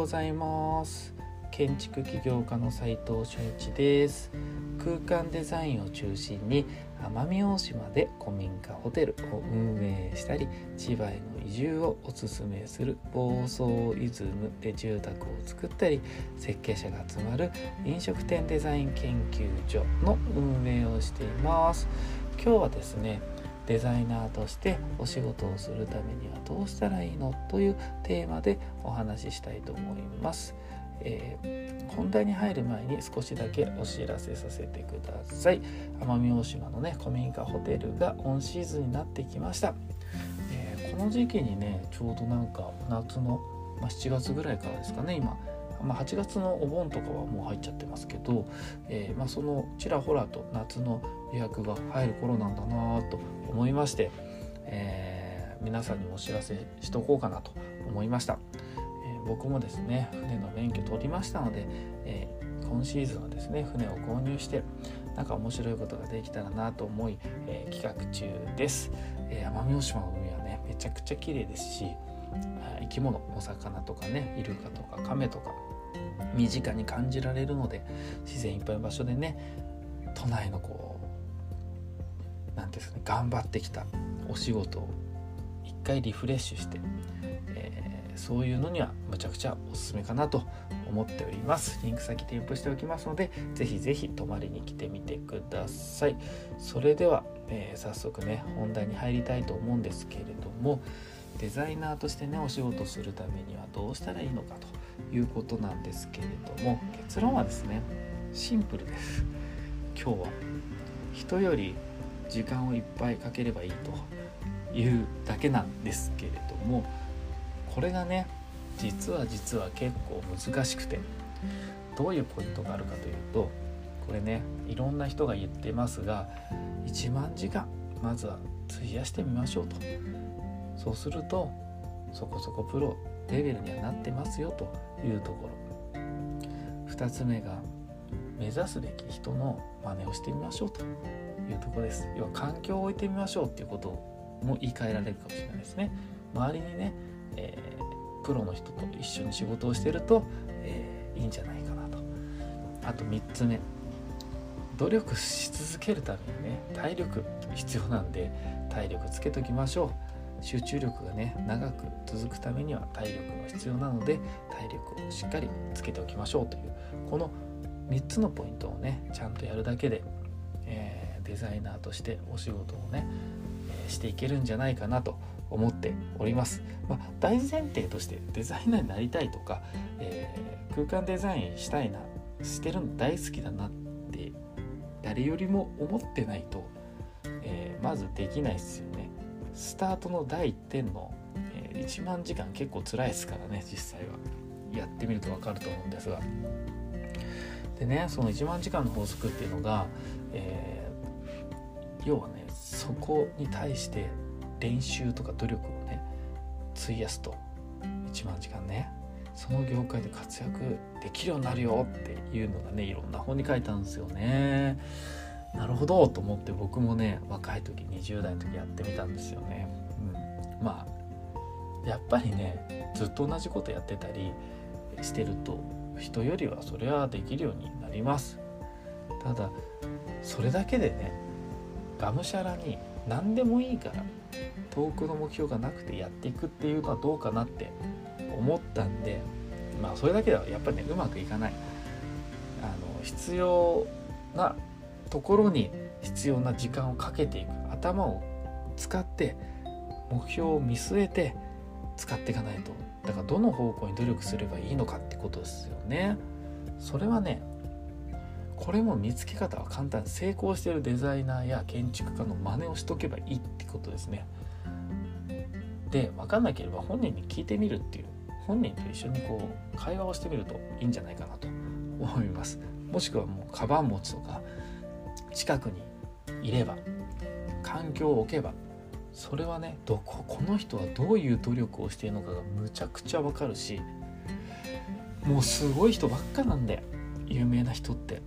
ございます。建築起業家の斉藤俊一です。空間デザインを中心に奄美大島で古民家ホテルを運営したり千葉への移住をおすすめする房総イズムで住宅を作ったり設計者が集まる飲食店デザイン研究所の運営をしています。今日はですねデザイナーとしてお仕事をするためにはどうしたらいいのというテーマでお話ししたいと思います。えー、本題に入る前に少しだけお知らせさせてください。奄美大島のね古民家ホテルがオンシーズンになってきました、えー、この時期にねちょうどなんか夏の、まあ、7月ぐらいからですかね今。まあ、8月のお盆とかはもう入っちゃってますけど、えー、まあ、そのちらほらと夏の予約が入る頃なんだなと思いまして、えー、皆さんにお知らせしとこうかなと思いました、えー、僕もですね船の免許取りましたので、え今シーズンはですね船を購入してなんか面白いことができたらなと思い、え企画中です、え奄美大島の海はねめちゃくちゃ綺麗ですし生き物お魚とかねイルカとかカメとか身近に感じられるので自然いっぱいの場所でね都内のこう何ていうんですかね頑張ってきたお仕事を一回リフレッシュして、えー、そういうのにはむちゃくちゃおすすめかなと思っております。リンク先添付しておきますのでぜひぜひ泊まりに来てみてください。それでは、えー、早速ね本題に入りたいと思うんですけれどもデザイナーとしてねお仕事するためにはどうしたらいいのかということなんですけれども結論はですねシンプルです。今日は人より時間をいっぱいかければいいというだけなんですけれどもこれがね実は実は結構難しくてどういうポイントがあるかというとこれねいろんな人が言ってますが1万時間まずは費やしてみましょうと。そうするとそこそこプロレベルにはなってますよというところ。2つ目が目指すべき人の真似をしてみましょうというところです。要は環境を置いてみましょうっていうことも言い換えられるかもしれないですね。周りにね、えー、プロの人と一緒に仕事をしてると、えー、いいんじゃないかなと。あと3つ目努力し続けるためにね体力必要なんで体力つけときましょう。集中力がね長く続くためには体力が必要なので体力をしっかりつけておきましょうというこの3つのポイントをねちゃんとやるだけで、えー、デザイナーとしてお仕事をね、えー、していけるんじゃないかなと思っております、まあ、大前提としてデザイナーになりたいとか、えー、空間デザインしたいなしてるの大好きだなって誰よりも思ってないと、えまずできないですよスタートの第1点の、えー、1万時間結構辛いですからね実際は。やってみると分かると思うんですが。でねその1万時間の法則っていうのが、えー、要はねそこに対して練習とか努力をね費やすと。1万時間ね。その業界で活躍できるようになるよっていうのがねいろんな本に書いたんですよね。なるほどと思って僕もね若い時20代の時やってみたんですよね。うん、まあやっぱりねずっと同じことやってたりしてると人よりはそれはできるようになります。ただそれだけでねがむしゃらに何でもいいから遠くの目標がなくてやっていくっていうのはどうかなって思ったんでまあそれだけではやっぱりねうまくいかない。あの必要なところに必要な時間をかけていく。頭を使って目標を見据えて使っていかないと。だからどの方向に努力すればいいのかってことですよね。それはねこれも見つけ方は簡単成功してるデザイナーや建築家の真似をしとけばいいってことですね。で分かんなければ本人に聞いてみるっていう本人と一緒にこう会話をしてみるといいんじゃないかなと思います。もしくはもうカバン持ちとか近くにいれば環境を置けばそれはねどここの人はどういう努力をしているのかがむちゃくちゃわかるしもうすごい人ばっかなんで有名な人って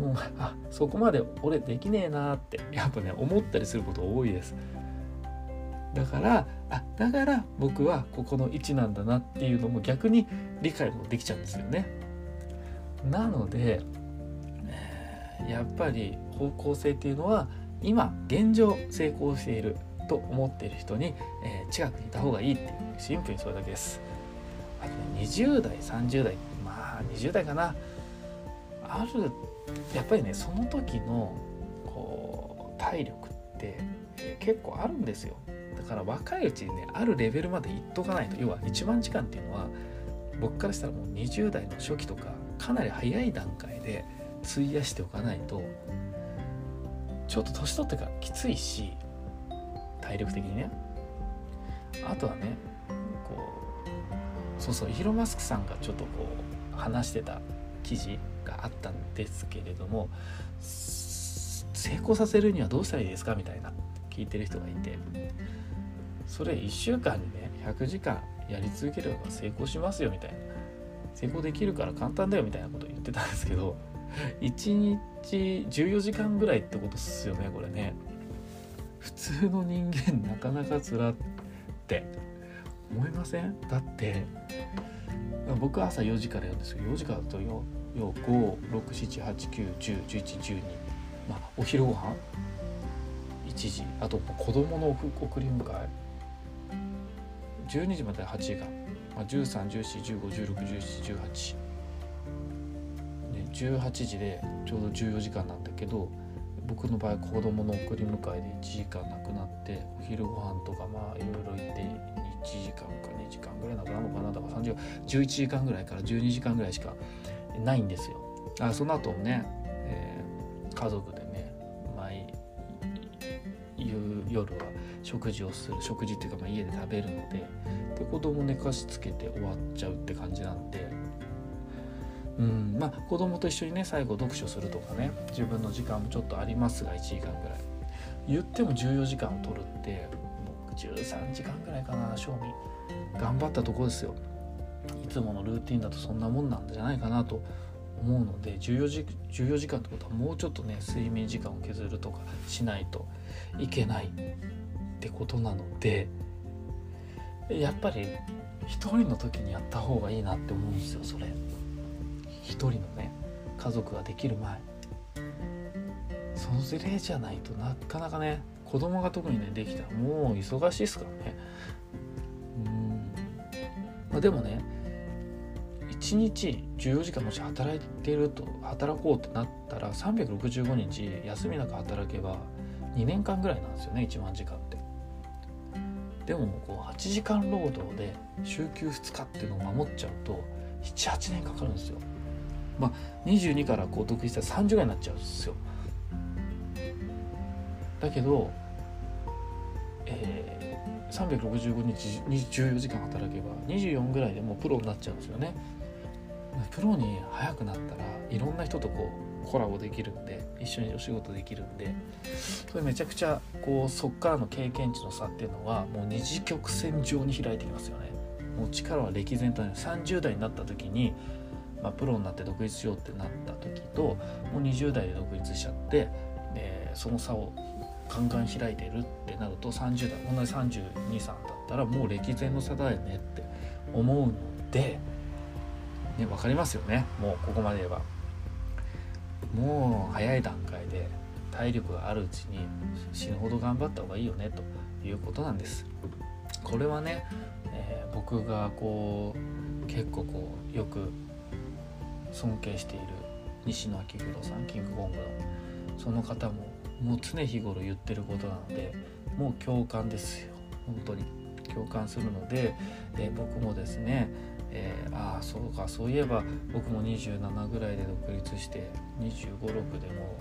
もうあそこまで俺できねえなってやっぱね思ったりすること多いですだからあだから僕はここの位置なんだなっていうのも逆に理解もできちゃうんですよね。なので、やっぱり方向性っていうのは今現状成功していると思っている人に、えー、近くにいた方がいいっていうシンプルにそれだけです。あとね20代30代まあ20代かな。あるやっぱりねその時のこう体力って結構あるんですよ。だから若いうちにねあるレベルまでいっとかないと。要は1万時間っていうのは僕からしたらもう20代の初期とかかなり早い段階で費やしておかないとちょっと年取ってからきついし体力的にね。あとはねこうそうそうイーロン・マスクさんがちょっとこう話してた記事があったんですけれども成功させるにはどうしたらいいですかみたいな聞いてる人がいてそれ1週間にね100時間やり続ければ成功しますよみたいな。成功できるから簡単だよみたいなこと言ってたんですけど1日14時間ぐらいってことっすよねこれね。普通の人間なかなかつらって。思いません？だって僕朝4時からやるんですよ。4時からだと456789101112まあお昼ご飯？1時。あと子供の送り迎え。12時まで8時間、まあ、131415161718、18時でちょうど14時間なんだけど僕の場合子供の送り迎えで1時間なくなってお昼ご飯とかまあいろいろ行って1時間か2時間ぐらいなくなるのかなだから3時間11時間ぐらいから12時間ぐらいしかないんですよ。あその後もね、えー、家族でね毎夜は食事をする食事っていうかまあ家で食べるのでで子供寝かしつけて終わっちゃうって感じなんでうん。まあ子供と一緒にね最後読書するとかね自分の時間もちょっとありますが1時間ぐらい。言っても14時間を取るって僕13時間ぐらいかな賞味。頑張ったとこですよ。いつものルーティンだとそんなもんなんじゃないかなと思うので14時 ,14 時間ってことはもうちょっとね睡眠時間を削るとかしないといけないってことなのでやっぱり一人の時にやった方がいいなって思うんですよそれ。一人のね家族ができる前。その例じゃないとなかなかね子供が特にねできたらもう忙しいですからね。うん。まあでもね1日14時間もし働いてると働こうってなったら365日休みなく働けば2年間ぐらいなんですよね1万時間って。でもこう8時間労働で週休2日っていうのを守っちゃうと78年かかるんですよ。まあ22からこう独立したら30ぐらいになっちゃうんですよ。だけど、えー、365日14時間働けば24ぐらいでもうプロになっちゃうんですよね。プロに早くなったらいろんな人とこうコラボできるんで一緒にお仕事できるんでそれめちゃくちゃこうそっからの経験値の差っていうのはもう二次曲線上に開いてきますよね。もう力は歴然と30代になった時に、まあ、プロになって独立しようってなった時ともう20代で独立しちゃってでその差をガンガン開いてるってなると30代同じ323だったらもう歴然の差だよねって思うので、ね、分かりますよねもうここまで言えば。もう早い段階で体力があるうちに死ぬほど頑張った方がいいよねということなんですこれはね、えー、僕がこう結構こうよく尊敬している西野昭弘さんキングコングのその方ももう常日頃言ってることなのでもう共感ですよ本当に。共感するので、えー、僕もですねえー、ああそうかそういえば僕も27ぐらいで独立して2 5 6でも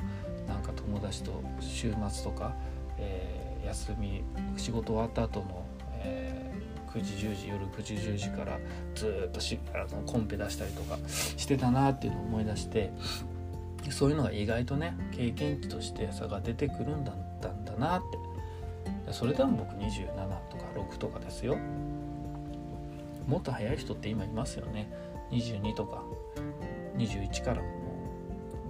なんか友達と週末とか、えー、休み仕事終わった後の、え、9時10時夜9時10時からずっとしあのコンペ出したりとかしてたなっていうのを思い出してそういうのが意外とね経験値として差が出てくるんだったんだなって。それでも僕27とか6とかですよ。もっと早い人って今いますよね。22とか21からも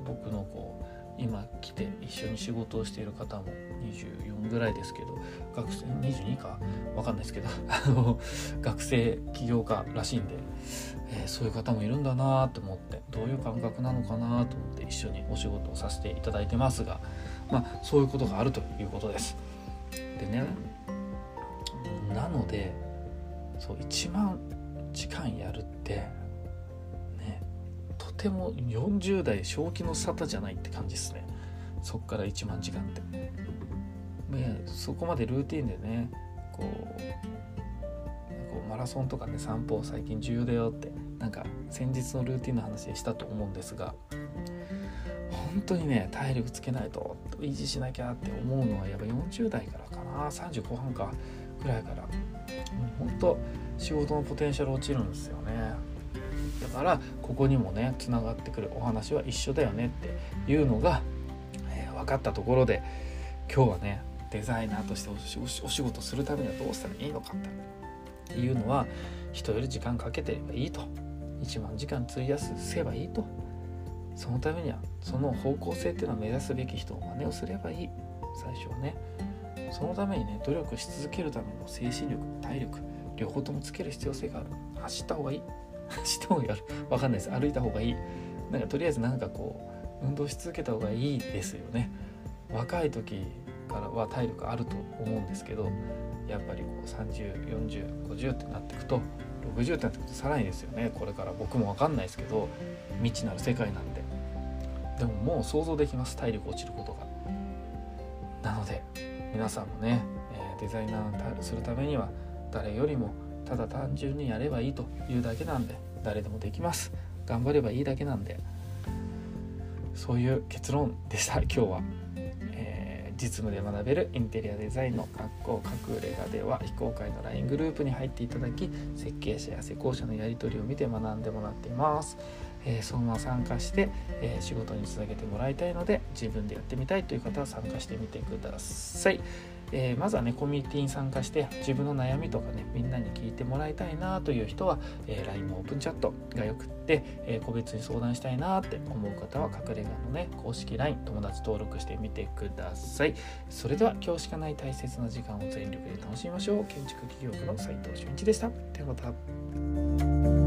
僕のこう今来て一緒に仕事をしている方も24ぐらいですけど学生22か分かんないですけど学生起業家らしいんで、えー、そういう方もいるんだなと思ってどういう感覚なのかなと思って一緒にお仕事をさせていただいてますがまあそういうことがあるということです。でねなのでそう1万時間やるってても40代正気の沙汰じゃないって感じですね。そっから1万時間って、ね、そこまでルーティンでねこうこうマラソンとかね散歩最近重要だよってなんか先日のルーティンの話でしたと思うんですが本当にね体力つけないと維持しなきゃって思うのはやっぱ40代からかな。30後半かぐらいから。本当仕事のポテンシャル落ちるんですよね。からここにもねつながってくるお話は一緒だよねっていうのが、えー、分かったところで今日はねデザイナーとしてお仕事するためにはどうしたらいいのかっていうのは人より時間かけてればいいと。1万時間費やせばいいと。そのためにはその方向性っていうのは目指すべき人を真似をすればいい。最初はね。そのためにね努力し続けるための精神力体力両方ともつける必要性がある。走った方がいい。走った方がいいわかんないです。歩いた方がいい。なんかとりあえずなんかこう運動し続けた方がいいですよね。若い時からは体力あると思うんですけどやっぱりこう304050ってなっていくと60ってなってくとさらにですよね。これから僕も分かんないですけど未知なる世界なんで。でももう想像できます。体力落ちることが。なので皆さんもね、えデザイナーするためには誰よりもただ単純にやればいいというだけなんで誰でもできます。頑張ればいいだけなんで。そういう結論でした。今日は、えー、実務で学べるインテリアデザインの学校隠れ家では非公開の LINE グループに入っていただき設計者や施工者のやり取りを見て学んでもらっています。えー、そのまま参加して、えー、仕事につなげてもらいたいので自分でやってみたいという方は参加してみてください。えー、まずはねコミュニティに参加して自分の悩みとかねみんなに聞いてもらいたいなという人は、えー、LINE のオープンチャットがよくって、えー、個別に相談したいなって思う方は隠れ家のね公式 LINE 友達登録してみてください。それでは今日しかない大切な時間を全力で楽しみましょう。建築企業家の斉藤俊一でした。ではまた。